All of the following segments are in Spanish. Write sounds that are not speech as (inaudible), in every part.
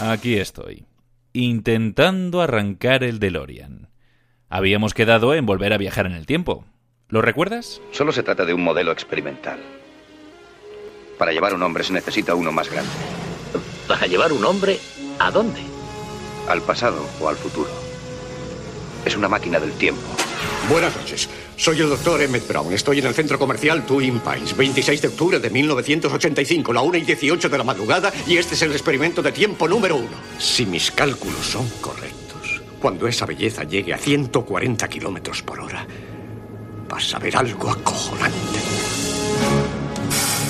Aquí estoy, intentando arrancar el DeLorean. Habíamos quedado en volver a viajar en el tiempo. ¿Lo recuerdas? Solo se trata de un modelo experimental. Para llevar un hombre se necesita uno más grande. ¿Para llevar un hombre a dónde? Al pasado o al futuro. Es una máquina del tiempo. Buenas noches. Soy el doctor Emmett Brown. Estoy en el centro comercial Twin Pines, 26 de octubre de 1985, la 1 y 18 de la madrugada, y este es el experimento de tiempo número uno. Si mis cálculos son correctos, cuando esa belleza llegue a 140 kilómetros por hora, vas a ver algo acojonante.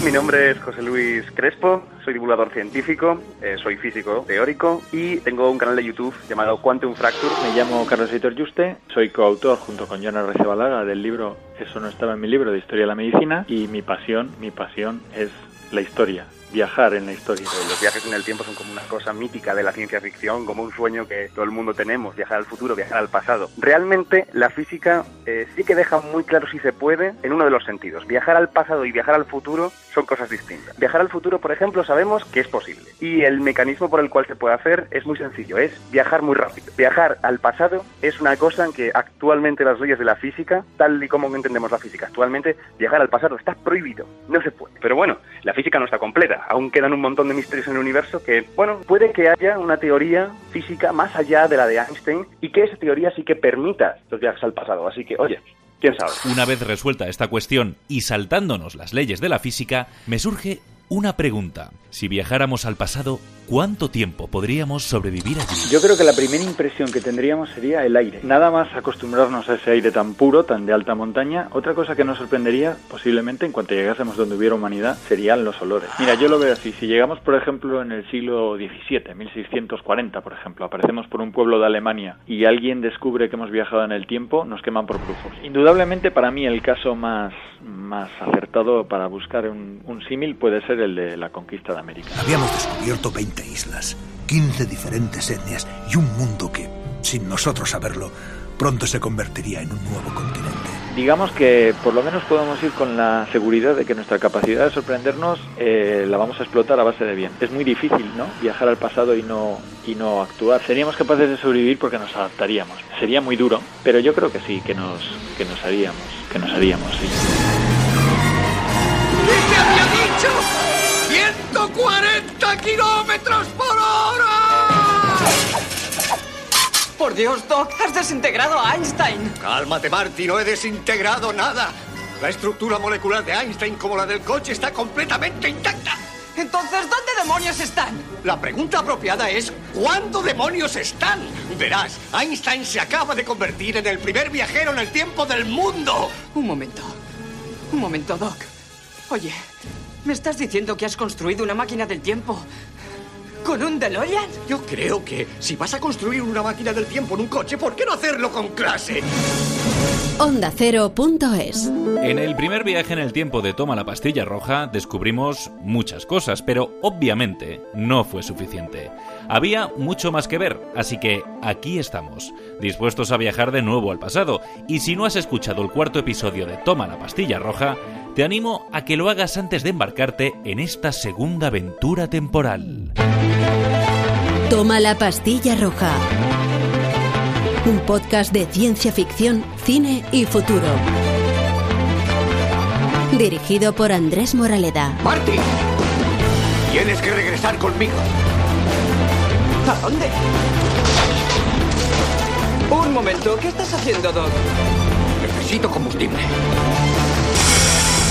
Mi nombre es José Luis Crespo, soy divulgador científico, eh, soy físico teórico y tengo un canal de YouTube llamado Quantum Fracture. Me llamo Carlos Editor Juste, soy coautor junto con Jonas Recebalaga del libro Eso no estaba en mi libro de Historia de la Medicina y mi pasión, mi pasión es la historia, viajar en la historia. Los viajes en el tiempo son como una cosa mítica de la ciencia ficción, como un sueño que todo el mundo tenemos, viajar al futuro, viajar al pasado. Realmente la física eh, sí que deja muy claro si se puede en uno de los sentidos. Viajar al pasado y viajar al futuro son cosas distintas. Viajar al futuro, por ejemplo, sabemos que es posible. Y el mecanismo por el cual se puede hacer es muy sencillo, es viajar muy rápido. Viajar al pasado es una cosa en que actualmente las leyes de la física, tal y como entendemos la física actualmente, viajar al pasado está prohibido, no se puede. Pero bueno, la física no está completa, aún quedan un montón de misterios en el universo que, bueno, puede que haya una teoría física más allá de la de Einstein y que esa teoría sí que permita los viajes al pasado. Así que, oye, quién sabe. Una vez resuelta esta cuestión y saltándonos las leyes de la física, me surge una pregunta. Si viajáramos al pasado, ¿cuánto tiempo podríamos sobrevivir allí? Yo creo que la primera impresión que tendríamos sería el aire. Nada más acostumbrarnos a ese aire tan puro, tan de alta montaña. Otra cosa que nos sorprendería, posiblemente, en cuanto llegásemos donde hubiera humanidad, serían los olores. Mira, yo lo veo así. Si llegamos, por ejemplo, en el siglo XVII, 1640, por ejemplo, aparecemos por un pueblo de Alemania y alguien descubre que hemos viajado en el tiempo, nos queman por brujos. Indudablemente, para mí, el caso más, más acertado para buscar un, un símil puede ser el de la conquista de América. Habíamos descubierto 20 islas, 15 diferentes etnias y un mundo que, sin nosotros saberlo, pronto se convertiría en un nuevo continente. Digamos que por lo menos podemos ir con la seguridad de que nuestra capacidad de sorprendernos eh, la vamos a explotar a base de bien. Es muy difícil, ¿no? Viajar al pasado y no y no actuar. Seríamos capaces de sobrevivir porque nos adaptaríamos. Sería muy duro, pero yo creo que sí, que nos que nos haríamos, que nos haríamos, sí. ¡140 kilómetros por hora! Por Dios, Doc, has desintegrado a Einstein. Cálmate, Marty, no he desintegrado nada. La estructura molecular de Einstein, como la del coche, está completamente intacta. Entonces, ¿dónde demonios están? La pregunta apropiada es ¿cuándo demonios están? Verás, Einstein se acaba de convertir en el primer viajero en el tiempo del mundo. Un momento. Un momento, Doc. Oye, ¿me estás diciendo que has construido una máquina del tiempo con un DeLorean? Yo creo que si vas a construir una máquina del tiempo en un coche, ¿por qué no hacerlo con clase? OndaCero.es En el primer viaje en el tiempo de Toma la pastilla roja descubrimos muchas cosas, pero obviamente no fue suficiente. Había mucho más que ver, así que aquí estamos, dispuestos a viajar de nuevo al pasado, y si no has escuchado el cuarto episodio de Toma la pastilla roja, te animo a que lo hagas antes de embarcarte en esta segunda aventura temporal. Toma la pastilla roja. Un podcast de ciencia ficción, cine y futuro. Dirigido por Andrés Moraleda. ¡Marty! Tienes que regresar conmigo. ¿A dónde? Un momento, ¿qué estás haciendo, Doc? Necesito combustible.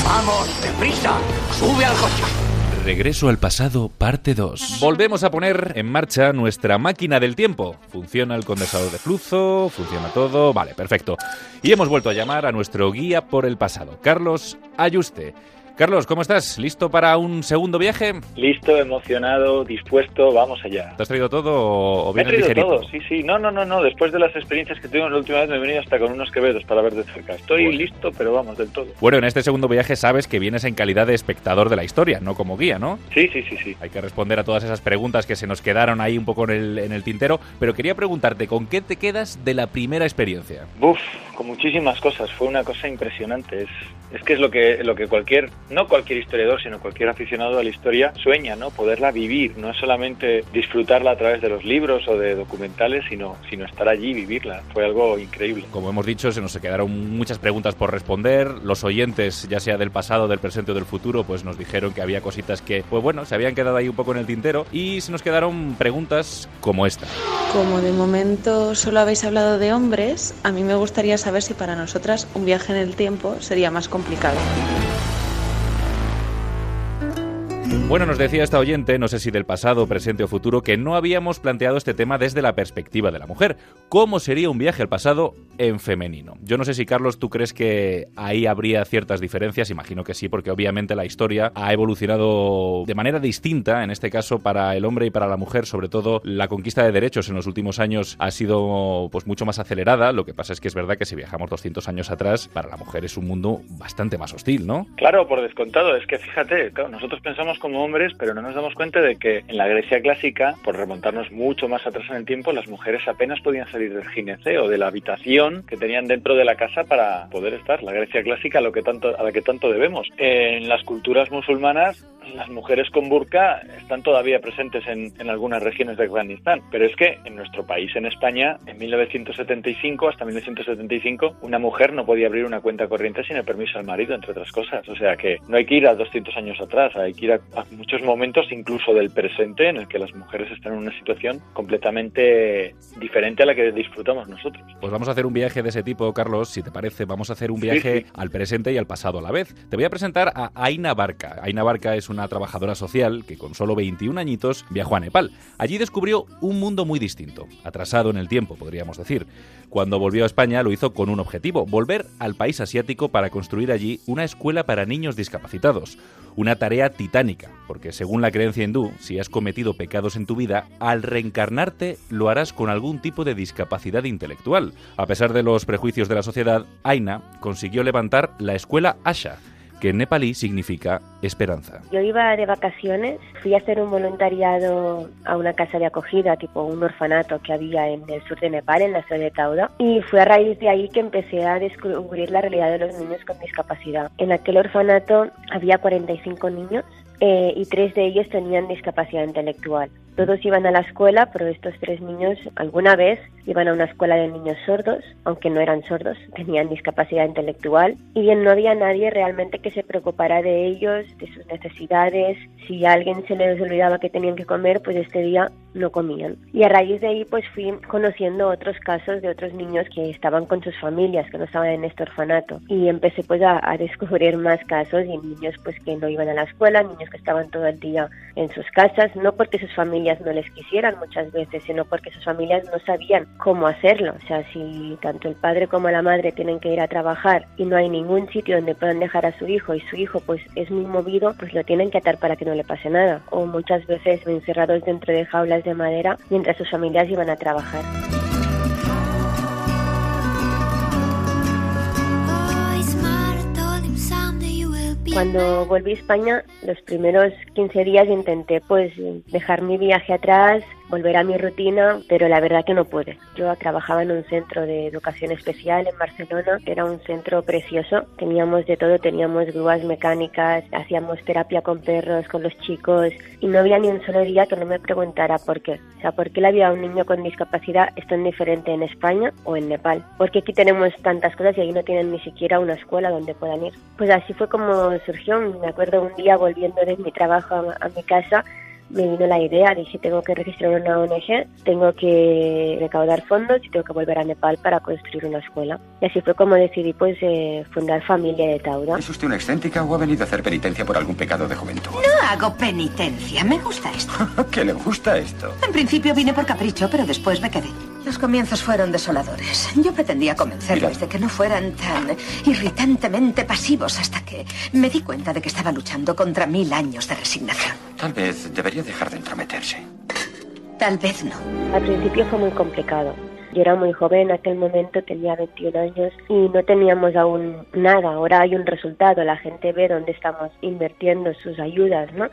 ¡Vamos, deprisa! ¡Sube al coche! Regreso al pasado, parte 2. Volvemos a poner en marcha nuestra máquina del tiempo. Funciona el condensador de flujo, funciona todo. Vale, perfecto. Y hemos vuelto a llamar a nuestro guía por el pasado, Carlos Ayuste. Carlos, ¿cómo estás? ¿Listo para un segundo viaje? Listo, emocionado, dispuesto, vamos allá. ¿Te has traído todo o Me he vienes traído ligerito? todo, sí, sí. No, no, no, no. Después de las experiencias que tuvimos la última vez me he venido hasta con unos quevedos para ver de cerca. Estoy Bueno. listo, pero vamos, del todo. Bueno, en este segundo viaje sabes que vienes en calidad de espectador de la historia, no como guía, ¿no? Sí, sí, sí, sí. Hay que responder a todas esas preguntas que se nos quedaron ahí un poco en el, en el tintero, pero quería preguntarte, ¿con qué te quedas de la primera experiencia? Buf, con muchísimas cosas. Fue una cosa impresionante. Es, es que es lo que, lo que cualquier no cualquier historiador, sino cualquier aficionado a la historia sueña, ¿no? Poderla vivir, no solamente disfrutarla a través de los libros o de documentales, sino, sino estar allí y vivirla. Fue algo increíble. Como hemos dicho, se nos quedaron muchas preguntas por responder. Los oyentes, ya sea del pasado, del presente o del futuro, pues nos dijeron que había cositas que, pues bueno, se habían quedado ahí un poco en el tintero y se nos quedaron preguntas como esta. Como de momento solo habéis hablado de hombres, a mí me gustaría saber si para nosotras un viaje en el tiempo sería más complicado. Bueno, nos decía esta oyente, no sé si del pasado, presente o futuro, que no habíamos planteado este tema desde la perspectiva de la mujer. ¿Cómo sería un viaje al pasado en femenino? Yo no sé si, Carlos, tú crees que ahí habría ciertas diferencias. Imagino que sí, porque obviamente la historia ha evolucionado de manera distinta, en este caso para el hombre y para la mujer. Sobre todo, la conquista de derechos en los últimos años ha sido pues mucho más acelerada. Lo que pasa es que es verdad que si viajamos 200 años atrás, para la mujer es un mundo bastante más hostil, ¿no? Claro, por descontado. Es que fíjate, nosotros pensamos como hombres, pero no nos damos cuenta de que en la Grecia clásica, por remontarnos mucho más atrás en el tiempo, las mujeres apenas podían salir del gineceo, de la habitación que tenían dentro de la casa para poder estar. La Grecia clásica a, lo que tanto, a la que tanto debemos. En las culturas musulmanas, las mujeres con burka están todavía presentes en, en algunas regiones de Afganistán, pero es que en nuestro país, en España, en 1975 hasta 1975, una mujer no podía abrir una cuenta corriente sin el permiso del marido, entre otras cosas. O sea que no hay que ir a 200 años atrás, hay que ir a, a muchos momentos incluso del presente en el que las mujeres están en una situación completamente diferente a la que disfrutamos nosotros. Pues vamos a hacer un viaje de ese tipo, Carlos, si te parece, vamos a hacer un viaje Sí, sí. al presente y al pasado a la vez. Te voy a presentar a Aina Barca. Aina Barca es una trabajadora social que con solo 21 añitos viajó a Nepal. Allí descubrió un mundo muy distinto, atrasado en el tiempo, podríamos decir. Cuando volvió a España lo hizo con un objetivo, volver al país asiático para construir allí una escuela para niños discapacitados. Una tarea titánica, porque según la creencia hindú, si has cometido pecados en tu vida, al reencarnarte lo harás con algún tipo de discapacidad intelectual. A pesar de los prejuicios de la sociedad, Aina consiguió levantar la escuela Asha, que en nepalí significa esperanza. Yo iba de vacaciones, fui a hacer un voluntariado a una casa de acogida, tipo un orfanato que había en el sur de Nepal, en la ciudad de Tauda, y fue a raíz de ahí que empecé a descubrir la realidad de los niños con discapacidad. En aquel orfanato había 45 niños eh, y tres de ellos tenían discapacidad intelectual. Todos iban a la escuela, pero estos tres niños alguna vez iban a una escuela de niños sordos, aunque no eran sordos, tenían discapacidad intelectual y bien no había nadie realmente que se preocupara de ellos, de sus necesidades. Si a alguien se les olvidaba que tenían que comer, pues este día no comían. Y a raíz de ahí pues fui conociendo otros casos de otros niños que estaban con sus familias, que no estaban en este orfanato. Y empecé pues a, a descubrir más casos y niños pues que no iban a la escuela, niños que estaban todo el día en sus casas, no porque sus familias no les quisieran muchas veces, sino porque sus familias no sabían cómo hacerlo. O sea, si tanto el padre como la madre tienen que ir a trabajar y no hay ningún sitio donde puedan dejar a su hijo y su hijo pues es muy movido, pues lo tienen que atar para que no le pase nada. O muchas veces encerrados dentro de jaulas de madera mientras sus familias iban a trabajar. Cuando volví a España, los primeros 15 días intenté pues dejar mi viaje atrás, volver a mi rutina, pero la verdad que no pude. Yo trabajaba en un centro de educación especial en Barcelona, era un centro precioso. Teníamos de todo, teníamos grúas mecánicas, hacíamos terapia con perros, con los chicos, y no había ni un solo día que no me preguntara por qué. O sea, ¿por qué la vida de un niño con discapacidad es tan diferente en España o en Nepal? Porque aquí tenemos tantas cosas y ahí no tienen ni siquiera una escuela donde puedan ir. Pues así fue como surgió. Me acuerdo un día volviendo de mi trabajo a, a mi casa, me vino la idea, dije tengo que registrar una ONG, tengo que recaudar fondos y tengo que volver a Nepal para construir una escuela. Y así fue como decidí pues eh, fundar Familia de Tauda. ¿Es usted una excéntrica o ha venido a hacer penitencia por algún pecado de juventud? No hago penitencia, me gusta esto. (laughs) ¿Qué le gusta esto? En principio vine por capricho, pero después me quedé. Los comienzos fueron desoladores. Yo pretendía convencerlos de que no fueran tan irritantemente pasivos hasta que me di cuenta de que estaba luchando contra mil años de resignación. Tal vez debería dejar de entrometerse. Tal vez no. Al principio fue muy complicado. Yo era muy joven en aquel momento, tenía 21 años y no teníamos aún nada. Ahora hay un resultado, la gente ve dónde estamos invirtiendo sus ayudas, ¿no?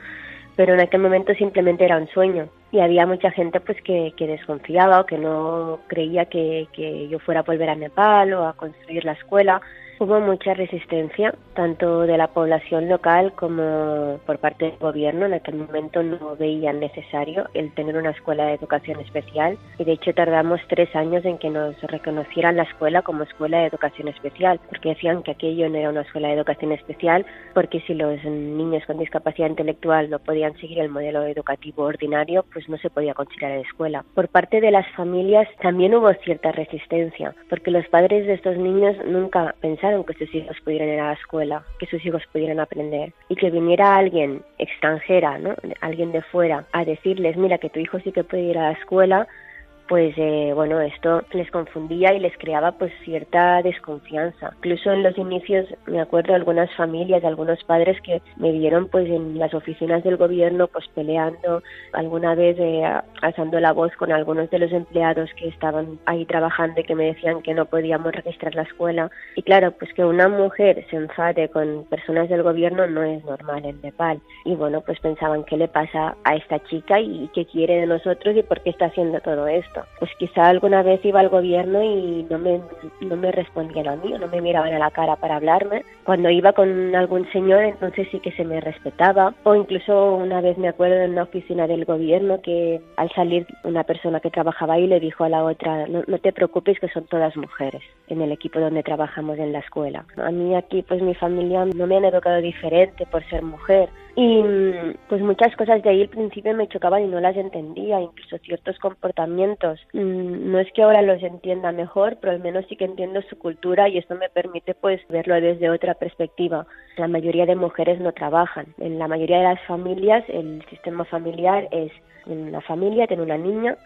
Pero en aquel momento simplemente era un sueño. Y había mucha gente pues que, que desconfiaba o que no creía que, que yo fuera a volver a Nepal o a construir la escuela Hubo mucha resistencia, tanto de la población local como por parte del gobierno. En aquel momento no veían necesario el tener una escuela de educación especial y de hecho tardamos tres años en que nos reconocieran la escuela como escuela de educación especial, porque decían que aquello no era una escuela de educación especial, porque si los niños con discapacidad intelectual no podían seguir el modelo educativo ordinario, pues no se podía considerar escuela. Por parte de las familias también hubo cierta resistencia, porque los padres de estos niños nunca pensaron que sus hijos pudieran ir a la escuela, que sus hijos pudieran aprender. Y que viniera alguien extranjera, ¿no? alguien de fuera, a decirles, mira, que tu hijo sí que puede ir a la escuela, pues eh, bueno, esto les confundía y les creaba pues cierta desconfianza. Incluso en los inicios me acuerdo algunas familias, algunos padres que me vieron pues en las oficinas del gobierno pues peleando, alguna vez eh, alzando la voz con algunos de los empleados que estaban ahí trabajando y que me decían que no podíamos registrar la escuela. Y claro, pues que una mujer se enfade con personas del gobierno no es normal en Nepal. Y bueno, pues pensaban qué le pasa a esta chica y qué quiere de nosotros y por qué está haciendo todo esto pues quizá alguna vez iba al gobierno y no me, no me respondían a mí, o no me miraban a la cara para hablarme. Cuando iba con algún señor, entonces sí que se me respetaba. O incluso una vez me acuerdo en una oficina del gobierno que al salir una persona que trabajaba ahí le dijo a la otra, no, no te preocupes que son todas mujeres en el equipo donde trabajamos en la escuela. A mí aquí pues mi familia no me han educado diferente por ser mujer y pues muchas cosas de ahí al principio me chocaban y no las entendía, incluso ciertos comportamientos. Mm, no es que ahora los entienda mejor, pero al menos sí que entiendo su cultura y esto me permite pues verlo desde otra perspectiva. La mayoría de mujeres no trabajan. En la mayoría de las familias el sistema familiar es una familia, tiene una niña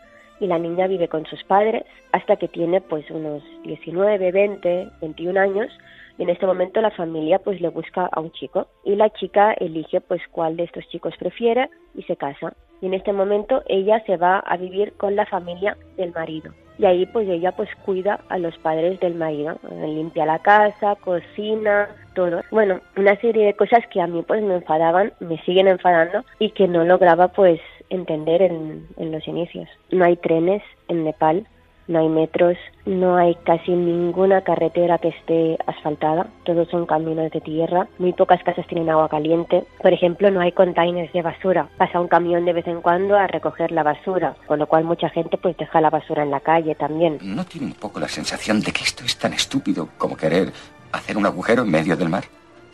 y la niña vive con sus padres hasta que tiene pues unos 19, 20, 21 años y en este momento la familia pues le busca a un chico y la chica elige pues cuál de estos chicos prefiere y se casa. Y en este momento ella se va a vivir con la familia del marido. Y ahí pues ella pues cuida a los padres del marido. Limpia la casa cocina todo. Bueno una serie de cosas que a mí pues me enfadaban me siguen enfadando y que no lograba pues entender en, en los inicios. No hay trenes en Nepal no hay metros, no hay casi ninguna carretera que esté asfaltada, todos son caminos de tierra, muy pocas casas tienen agua caliente, por ejemplo no hay containers de basura, pasa un camión de vez en cuando a recoger la basura, con lo cual mucha gente pues deja la basura en la calle también. ¿No tiene un poco la sensación de que esto es tan estúpido como querer hacer un agujero en medio del mar?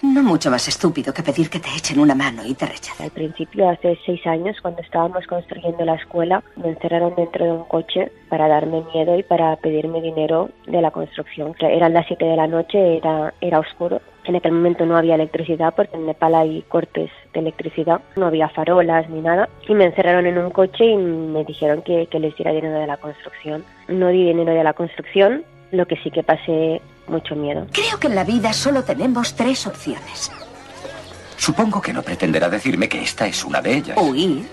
No mucho más estúpido que pedir que te echen una mano y te rechacen. Al principio, hace seis años, cuando estábamos construyendo la escuela, me encerraron dentro de un coche para darme miedo y para pedirme dinero de la construcción. Eran las siete de la noche, era, era oscuro. En aquel momento no había electricidad porque en Nepal hay cortes de electricidad, no había farolas ni nada. Y me encerraron en un coche y me dijeron que, que les diera dinero de la construcción. No di dinero de la construcción, lo que sí que pasé mucho miedo. Creo que en la vida solo tenemos tres opciones. Supongo que no pretenderá decirme que esta es una de ellas. Huir,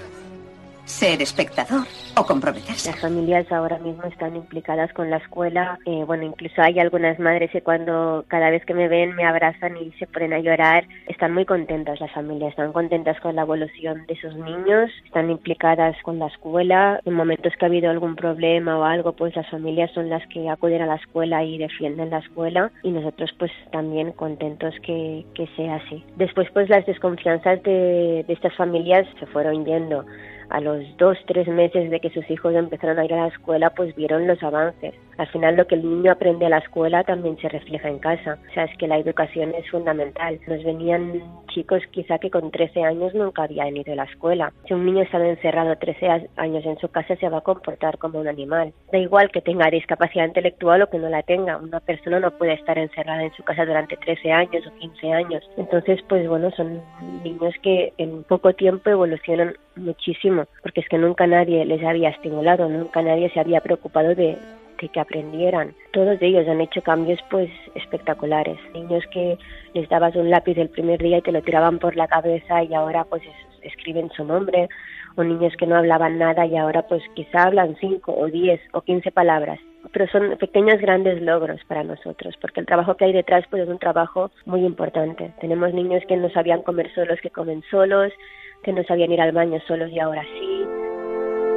ser espectador o comprometerse. Las familias ahora mismo están implicadas con la escuela. Eh, bueno, incluso hay algunas madres que cuando cada vez que me ven me abrazan y se ponen a llorar. Están muy contentas las familias, están contentas con la evolución de sus niños, están implicadas con la escuela. En momentos que ha habido algún problema o algo, pues las familias son las que acuden a la escuela y defienden la escuela y nosotros pues también contentos que, que sea así. Después pues las desconfianzas de, de estas familias se fueron yendo a los dos, tres meses de que sus hijos empezaron a ir a la escuela, pues vieron los avances. Al final lo que el niño aprende a la escuela también se refleja en casa. O sea, es que la educación es fundamental. Nos venían chicos quizá que con 13 años nunca habían ido a la escuela. Si un niño está encerrado 13 años en su casa, se va a comportar como un animal. Da igual que tenga discapacidad intelectual o que no la tenga. Una persona no puede estar encerrada en su casa durante 13 años o 15 años. Entonces, pues bueno, son niños que en poco tiempo evolucionan muchísimo, porque es que nunca nadie les había estimulado, nunca nadie se había preocupado de, que aprendieran. Todos ellos han hecho cambios pues espectaculares. Niños que les dabas un lápiz el primer día y te lo tiraban por la cabeza y ahora pues escriben su nombre. O niños que no hablaban nada y ahora pues quizá hablan cinco o diez o quince palabras. Pero son pequeños grandes logros para nosotros, porque el trabajo que hay detrás pues es un trabajo muy importante. Tenemos niños que no sabían comer solos, que comen solos, que no sabían ir al baño solos y ahora sí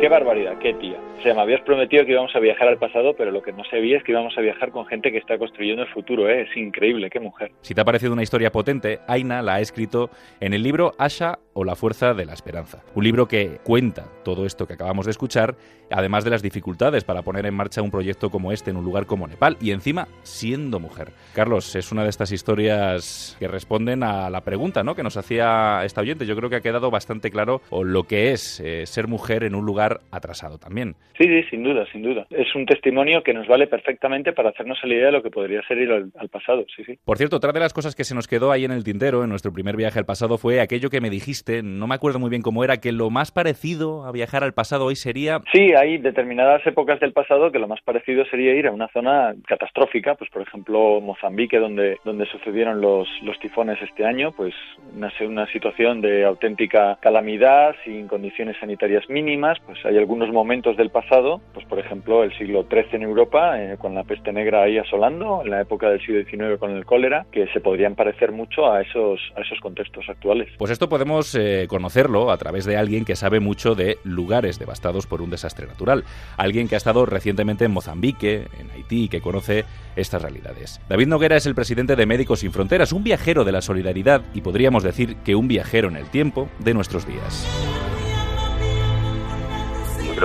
Qué barbaridad, qué tía. O sea, me habías prometido que íbamos a viajar al pasado, pero lo que no sabía es que íbamos a viajar con gente que está construyendo el futuro, ¿eh? Es increíble, qué mujer. Si te ha parecido una historia potente, Aina la ha escrito en el libro Asha o la fuerza de la esperanza. Un libro que cuenta todo esto que acabamos de escuchar, además de las dificultades para poner en marcha un proyecto como este en un lugar como Nepal y encima siendo mujer. Carlos, es una de estas historias que responden a la pregunta ¿no? que nos hacía esta oyente. Yo creo que ha quedado bastante claro lo que es eh, ser mujer en un lugar atrasado también. Sí, sí, sin duda, sin duda. Es un testimonio que nos vale perfectamente para hacernos la idea de lo que podría ser ir al, al pasado, sí, sí. Por cierto, otra de las cosas que se nos quedó ahí en el tintero en nuestro primer viaje al pasado fue aquello que me dijiste, no me acuerdo muy bien cómo era, que lo más parecido a viajar al pasado hoy sería... Sí, hay determinadas épocas del pasado que lo más parecido sería ir a una zona catastrófica, pues por ejemplo Mozambique, donde, donde sucedieron los, los tifones este año, pues una, una situación de auténtica calamidad, sin condiciones sanitarias mínimas, pues hay algunos momentos del pasado, pues por ejemplo el siglo XIII en Europa, eh, con la peste negra ahí asolando, en la época del siglo XIX con el cólera, que se podrían parecer mucho a esos, a esos contextos actuales. Pues esto podemos eh, conocerlo a través de alguien que sabe mucho de lugares devastados por un desastre natural, alguien que ha estado recientemente en Mozambique, en Haití, que conoce estas realidades. David Noguera es el presidente de Médicos Sin Fronteras, un viajero de la solidaridad y podríamos decir que un viajero en el tiempo de nuestros días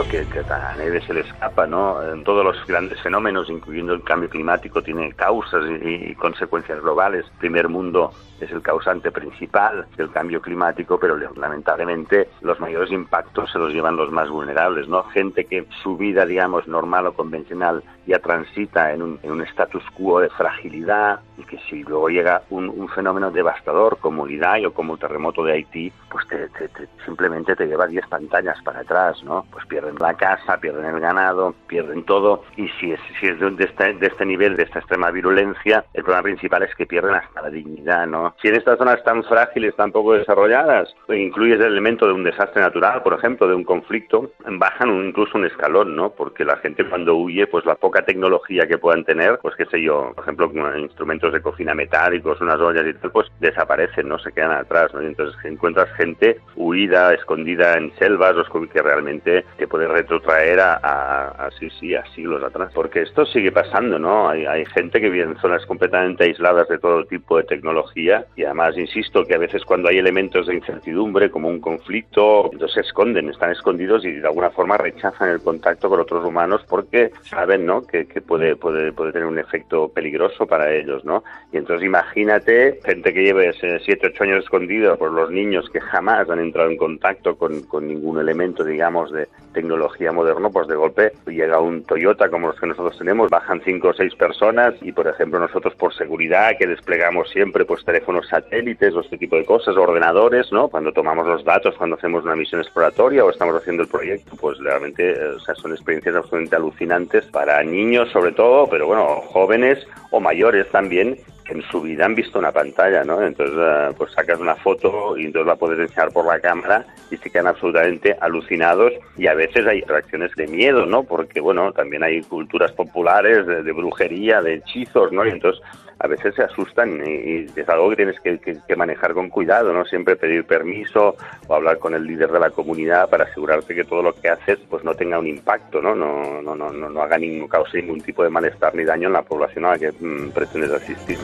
creo que, que, a nieve se le escapa, ¿no? En todos los grandes fenómenos, incluyendo el cambio climático, tiene causas y, y, consecuencias globales. El primer mundo es el causante principal del cambio climático, pero lamentablemente los mayores impactos se los llevan los más vulnerables, ¿no? Gente que su vida, digamos, normal o convencional ya transita en un, en un status quo de fragilidad y que si luego llega un, un fenómeno devastador como el Idai o como el terremoto de Haití, pues te, te, te, simplemente te lleva 10 pantallas para atrás, ¿no? Pues pierden la casa, pierden el ganado, pierden todo y si es, si es de, de, este, de este nivel, de esta extrema virulencia, el problema principal es que pierden hasta la dignidad, ¿no? Si en estas zonas tan frágiles, tan poco desarrolladas, incluyes el elemento de un desastre natural, por ejemplo, de un conflicto, bajan un, incluso un escalón, ¿no? Porque la gente cuando huye, pues la poca tecnología que puedan tener, pues qué sé yo, por ejemplo, instrumentos de cocina metálicos, unas ollas y tal, pues desaparecen, ¿no? Se quedan atrás, ¿no? Y entonces encuentras gente huida, escondida en selvas, o que realmente te puede retrotraer a, a, a, sí, sí, a siglos atrás. Porque esto sigue pasando, ¿no? Hay, hay gente que vive en zonas completamente aisladas de todo tipo de tecnología y además insisto que a veces cuando hay elementos de incertidumbre como un conflicto, entonces se esconden, están escondidos y de alguna forma rechazan el contacto con otros humanos porque saben, ¿no? Que, que puede, puede, puede tener un efecto peligroso para ellos, ¿no? Y entonces imagínate gente que lleve 7, 8 años escondida por los niños que jamás han entrado en contacto con, con ningún elemento, digamos, de tecnología moderno, pues de golpe llega un Toyota como los que nosotros tenemos, bajan cinco o seis personas y por ejemplo nosotros por seguridad que desplegamos siempre pues teléfonos satélites o este tipo de cosas, ordenadores, ¿no? Cuando tomamos los datos, cuando hacemos una misión exploratoria o estamos haciendo el proyecto, pues realmente o sea, son experiencias absolutamente alucinantes para niños sobre todo, pero bueno, jóvenes o mayores también en su vida han visto una pantalla, ¿no? Entonces, uh, pues sacas una foto y entonces la puedes enseñar por la cámara y se quedan absolutamente alucinados y a veces hay reacciones de miedo, ¿no? Porque, bueno, también hay culturas populares de, de brujería, de hechizos, ¿no? Y entonces a veces se asustan y, y es algo que tienes que, que, que, manejar con cuidado, ¿no? Siempre pedir permiso o hablar con el líder de la comunidad para asegurarte que todo lo que haces pues no tenga un impacto, ¿no? No, no, no, no, no haga ningún, cause ningún tipo de malestar ni daño en la población a la que mmm, pretendes asistir.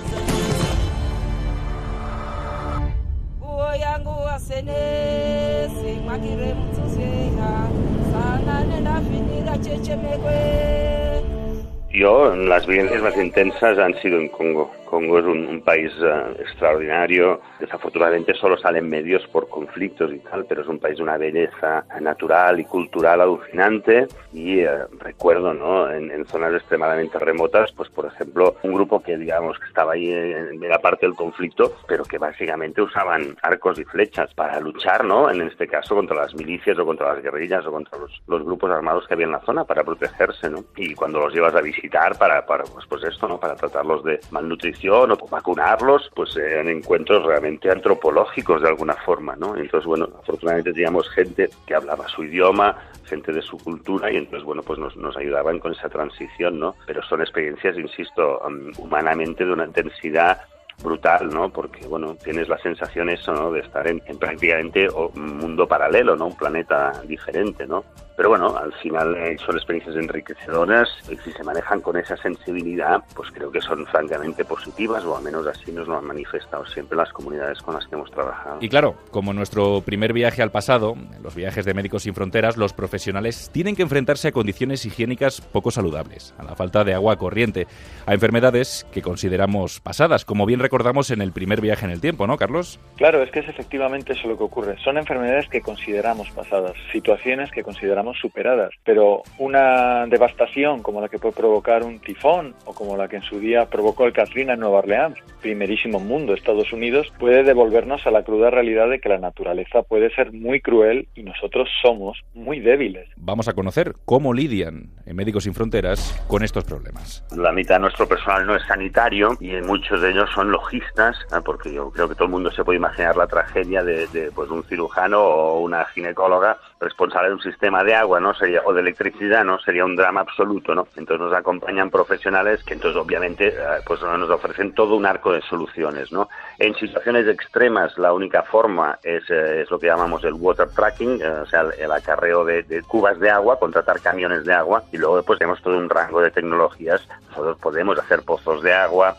Yo, las vivencias más intensas han sido en Congo. Congo es un, un país uh, extraordinario. Desafortunadamente solo salen medios por conflictos y tal, pero es un país de una belleza natural y cultural alucinante. Y uh, recuerdo, ¿no? En, en, zonas extremadamente remotas, pues por ejemplo, un grupo que digamos que estaba ahí en, en la parte del conflicto, pero que básicamente usaban arcos y flechas para luchar, ¿no? En este caso contra las milicias o contra las guerrillas o contra los, los grupos armados que había en la zona para protegerse, ¿no? Y cuando los llevas a visitar para, para pues, pues esto, ¿no? Para tratarlos de malnutrición o vacunarlos, pues eran encuentros realmente antropológicos de alguna forma, ¿no? Entonces, bueno, afortunadamente teníamos gente que hablaba su idioma, gente de su cultura y entonces, bueno, pues nos, ayudaban con esa transición, ¿no? Pero son experiencias, insisto, um, humanamente de una intensidad brutal, ¿no? Porque, bueno, tienes la sensación eso, ¿no? De estar en, en prácticamente un mundo paralelo, ¿no? Un planeta diferente, ¿no? Pero bueno, al final eh, son experiencias enriquecedoras y si se manejan con esa sensibilidad, pues creo que son francamente positivas o al menos así nos lo han manifestado siempre las comunidades con las que hemos trabajado. Y claro, como nuestro primer viaje al pasado, los viajes de Médicos Sin Fronteras, los profesionales tienen que enfrentarse a condiciones higiénicas poco saludables, a la falta de agua corriente, a enfermedades que consideramos pasadas, como bien recordamos en el primer viaje en el tiempo, ¿no, Carlos? Claro, es que es efectivamente eso lo que ocurre. Son enfermedades que consideramos pasadas, situaciones que consideramos superadas, pero una devastación como la que puede provocar un tifón o como la que en su día provocó el Katrina en Nueva Orleans, primerísimo mundo, Estados Unidos, puede devolvernos a la cruda realidad de que la naturaleza puede ser muy cruel y nosotros somos muy débiles. Vamos a conocer cómo lidian en Médicos Sin Fronteras con estos problemas. La mitad de nuestro personal no es sanitario y muchos de ellos son logistas, porque yo creo que todo el mundo se puede imaginar la tragedia de, de pues, un cirujano o una ginecóloga responsable de un sistema de agua, ¿no? Sería, o de electricidad, ¿no? Sería un drama absoluto, ¿no? Entonces nos acompañan profesionales que entonces obviamente eh, pues nos ofrecen todo un arco de soluciones, ¿no? En situaciones extremas la única forma es, eh, lo que llamamos el water tracking, eh, o sea, el, acarreo de, cubas de agua, contratar camiones de agua y luego pues tenemos todo un rango de tecnologías. Nosotros podemos hacer pozos de agua,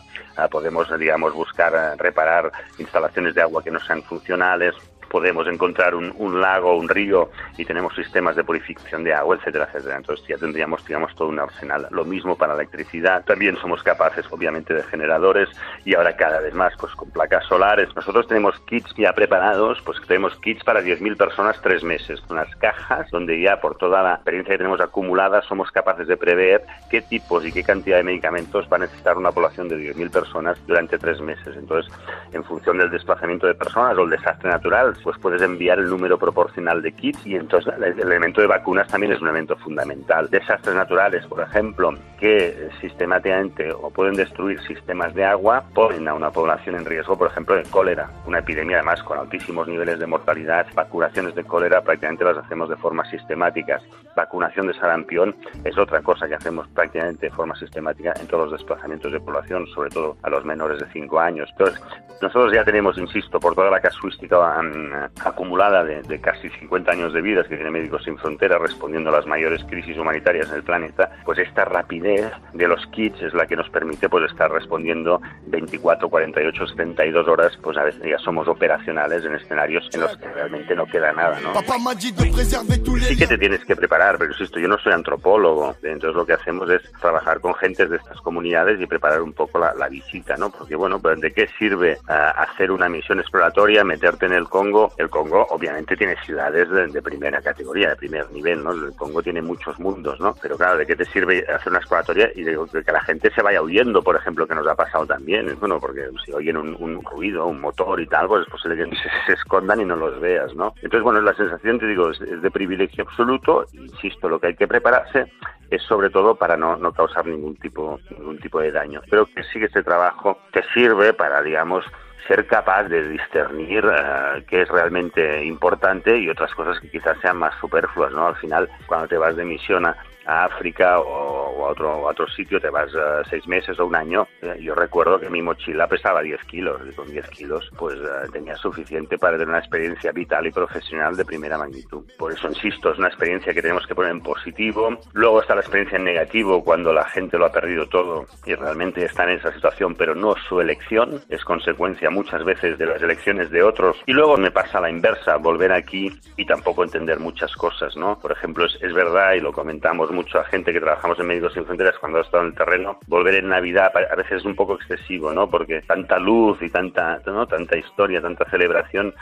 podemos, digamos, buscar reparar instalaciones de agua que no sean funcionales, podemos encontrar un, lago, un río y tenemos sistemas de purificación de agua, etcétera, etcétera. Entonces ya tendríamos, digamos, todo un arsenal. Lo mismo para la electricidad. También somos capaces, obviamente, de generadores y ahora cada vez más, pues con placas solares. Nosotros tenemos kits ya preparados, pues tenemos kits para 10.000 personas tres meses, unas cajas donde ya por toda la experiencia que tenemos acumulada somos capaces de prever qué tipos y qué cantidad de medicamentos va a necesitar una población de 10.000 personas durante tres meses. Entonces, en función del desplazamiento de personas o el desastre natural, pues puedes enviar el número proporcional de kits y entonces el elemento de vacunas también es un elemento fundamental. Desastres naturales, por ejemplo, que sistemáticamente o pueden destruir sistemas de agua, ponen a una población en riesgo, por ejemplo, de cólera, una epidemia además con altísimos niveles de mortalidad. Vacunaciones de cólera prácticamente las hacemos de forma sistemática. Vacunación de sarampión es otra cosa que hacemos prácticamente de forma sistemática en todos los desplazamientos de población, sobre todo a los menores de 5 años. Entonces, nosotros ya tenemos, insisto, por toda la casuística um, acumulada de, de, casi 50 años de vida que tiene Médicos Sin Fronteras respondiendo a las mayores crisis humanitarias en el planeta, pues esta rapidez de los kits es la que nos permite pues estar respondiendo 24, 48, 72 horas, pues a veces ya somos operacionales en escenarios en los que realmente no queda nada, ¿no? Sí que te tienes que preparar, pero insisto, yo no soy antropólogo, entonces lo que hacemos es trabajar con gentes de estas comunidades y preparar un poco la, la visita, ¿no? Porque bueno, pues ¿de qué sirve uh, hacer una misión exploratoria, meterte en el Congo? El Congo obviamente tiene ciudades de, de, primera categoría, de primer nivel, ¿no? El Congo tiene muchos mundos, ¿no? Pero claro, ¿de qué te sirve hacer una y de, de que la gente se vaya huyendo, por ejemplo, que nos ha pasado también? Bueno, porque si oyen un, un ruido, un motor y tal, pues es posible que (laughs) se, se, escondan y no los veas, ¿no? Entonces, bueno, la sensación, te digo, es, es de privilegio absoluto. Insisto, lo que hay que prepararse es sobre todo para no, no causar ningún tipo, ningún tipo de daño. Pero que sí que este trabajo te sirve para, digamos, ser capaz de discernir uh, qué es realmente importante y otras cosas que quizás sean más superfluas, ¿no? Al final, cuando te vas de misión a, a África o, o, a otro, a otro sitio, te vas uh, seis meses o un año. Eh, yo recuerdo que mi mochila pesaba 10 kilos y con 10 kilos pues uh, tenía suficiente para tener una experiencia vital y profesional de primera magnitud. Por eso insisto, es una experiencia que tenemos que poner en positivo. Luego está la experiencia en negativo cuando la gente lo ha perdido todo y realmente está en esa situación, pero no su elección, es consecuencia muchas veces de las elecciones de otros. Y luego me pasa la inversa, volver aquí y tampoco entender muchas cosas, ¿no? Por ejemplo, es, es verdad y lo comentamos mucho a gente que trabajamos en Médicos Sin Fronteras cuando ha estado en el terreno, volver en Navidad a veces es un poco excesivo, ¿no? Porque tanta luz y tanta, ¿no? tanta historia, tanta celebración,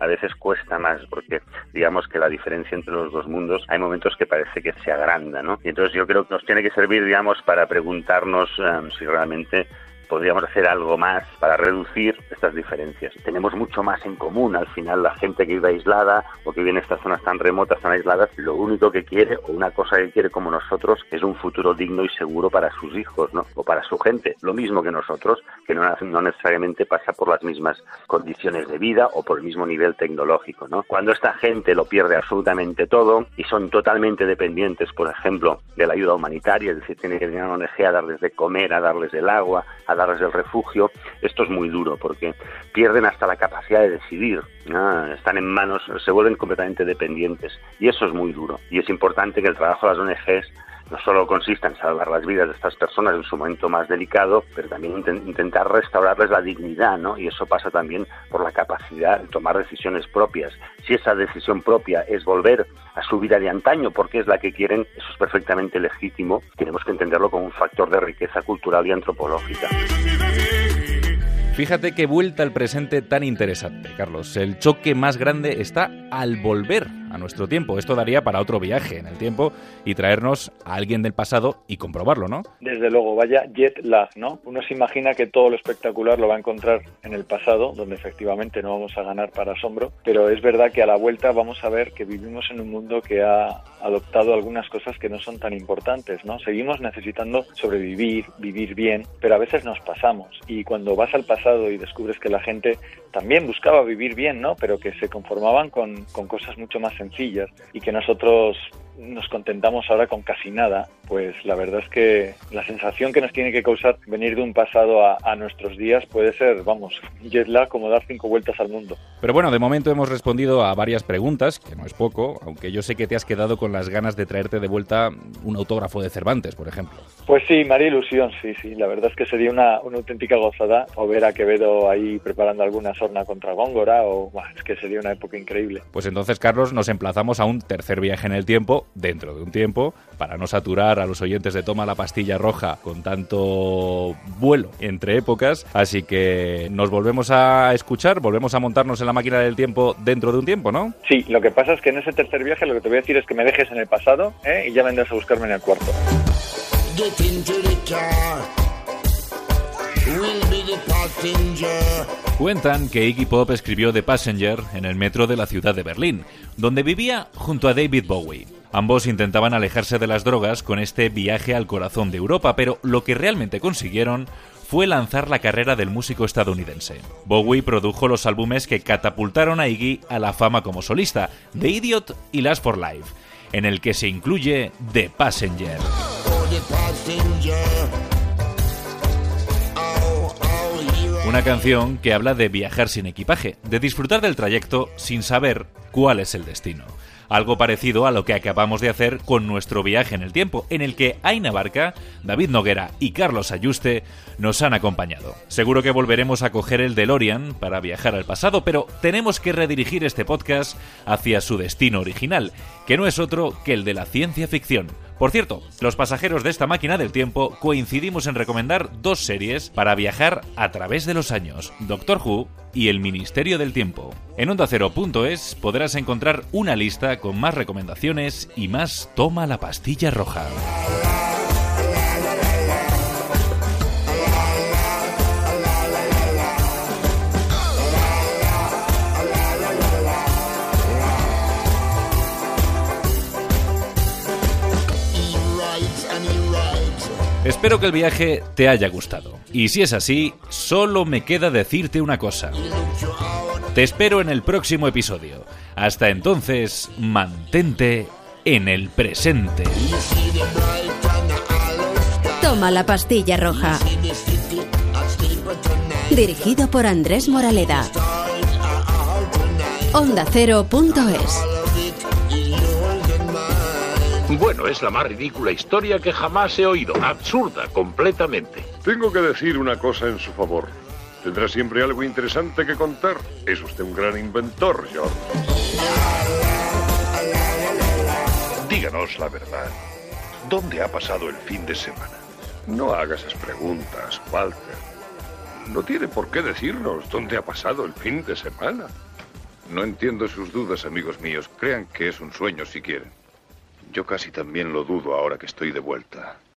a veces cuesta más, porque digamos que la diferencia entre los dos mundos hay momentos que parece que se agranda, ¿no? Y entonces yo creo que nos tiene que servir, digamos, para preguntarnos um, si realmente podríamos hacer algo más para reducir estas diferencias. Tenemos mucho más en común. Al final, la gente que vive aislada o que vive en estas zonas tan remotas, tan aisladas, lo único que quiere o una cosa que quiere como nosotros es un futuro digno y seguro para sus hijos, ¿no? O para su gente. Lo mismo que nosotros, que no, no necesariamente pasa por las mismas condiciones de vida o por el mismo nivel tecnológico, ¿no? Cuando esta gente lo pierde absolutamente todo y son totalmente dependientes, por ejemplo, de la ayuda humanitaria, es decir, tiene que venir una ONG a darles de comer, a darles el agua, a darles el refugio, esto es muy duro porque pierden hasta la capacidad de decidir, están en manos, se vuelven completamente dependientes y eso es muy duro. Y es importante que el trabajo de las ONGs no solo consista en salvar las vidas de estas personas en su momento más delicado, pero también intentar restaurarles la dignidad, ¿no? Y eso pasa también por la capacidad de tomar decisiones propias. Si esa decisión propia es volver a su vida de antaño porque es la que quieren, eso es perfectamente legítimo. Tenemos que entenderlo como un factor de riqueza cultural y antropológica. Fíjate qué vuelta al presente tan interesante, Carlos. El choque más grande está al volver a nuestro tiempo. Esto daría para otro viaje en el tiempo y traernos a alguien del pasado y comprobarlo, ¿no? Desde luego, vaya jet lag, ¿no? Uno se imagina que todo lo espectacular lo va a encontrar en el pasado, donde efectivamente no vamos a ganar para asombro, pero es verdad que a la vuelta vamos a ver que vivimos en un mundo que ha adoptado algunas cosas que no son tan importantes, ¿no? Seguimos necesitando sobrevivir, vivir bien, pero a veces nos pasamos y cuando vas al pasado y descubres que la gente también buscaba vivir bien, ¿no? Pero que se conformaban con, con cosas mucho más sencillas y que nosotros nos contentamos ahora con casi nada, pues la verdad es que la sensación que nos tiene que causar venir de un pasado a, nuestros días puede ser, vamos, jet lag como dar cinco vueltas al mundo. Pero bueno, de momento hemos respondido a varias preguntas, que no es poco, aunque yo sé que te has quedado con las ganas de traerte de vuelta un autógrafo de Cervantes, por ejemplo. Pues sí, María Ilusión, sí, sí, la verdad es que sería una, una auténtica gozada o ver a Quevedo ahí preparando alguna sorna contra Góngora, o es que sería una época increíble. Pues entonces, Carlos, nos emplazamos a un tercer viaje en el tiempo dentro de un tiempo, para no saturar a los oyentes de Toma la Pastilla Roja con tanto vuelo entre épocas. Así que nos volvemos a escuchar, volvemos a montarnos en la máquina del tiempo dentro de un tiempo, ¿no? Sí, lo que pasa es que en ese tercer viaje lo que te voy a decir es que me dejes en el pasado ¿eh? y ya vendrás a buscarme en el cuarto. Cuentan que Iggy Pop escribió The Passenger en el metro de la ciudad de Berlín, donde vivía junto a David Bowie. Ambos intentaban alejarse de las drogas con este viaje al corazón de Europa, pero lo que realmente consiguieron fue lanzar la carrera del músico estadounidense. Bowie produjo los álbumes que catapultaron a Iggy a la fama como solista, The Idiot y Last for Life, en el que se incluye The Passenger. Una canción que habla de viajar sin equipaje, de disfrutar del trayecto sin saber cuál es el destino algo parecido a lo que acabamos de hacer con nuestro viaje en el tiempo, en el que Aina Barca, David Noguera y Carlos Ayuste nos han acompañado. Seguro que volveremos a coger el DeLorean para viajar al pasado, pero tenemos que redirigir este podcast hacia su destino original, que no es otro que el de la ciencia ficción. Por cierto, los pasajeros de esta máquina del tiempo coincidimos en recomendar dos series para viajar a través de los años, Doctor Who y El Ministerio del Tiempo. En ondacero.es podrás encontrar una lista con más recomendaciones y más Toma la pastilla roja. Espero que el viaje te haya gustado. Y si es así, solo me queda decirte una cosa. Te espero en el próximo episodio. Hasta entonces, mantente en el presente. Toma la pastilla roja. Dirigido por Andrés Moraleda. Onda bueno, es la más ridícula historia que jamás he oído. Absurda, completamente. Tengo que decir una cosa en su favor. Tendrá siempre algo interesante que contar. Es usted un gran inventor, George. Díganos la verdad. ¿Dónde ha pasado el fin de semana? No haga esas preguntas, Walter. No tiene por qué decirnos dónde ha pasado el fin de semana. No entiendo sus dudas, amigos míos. Crean que es un sueño si quieren. Yo casi también lo dudo ahora que estoy de vuelta.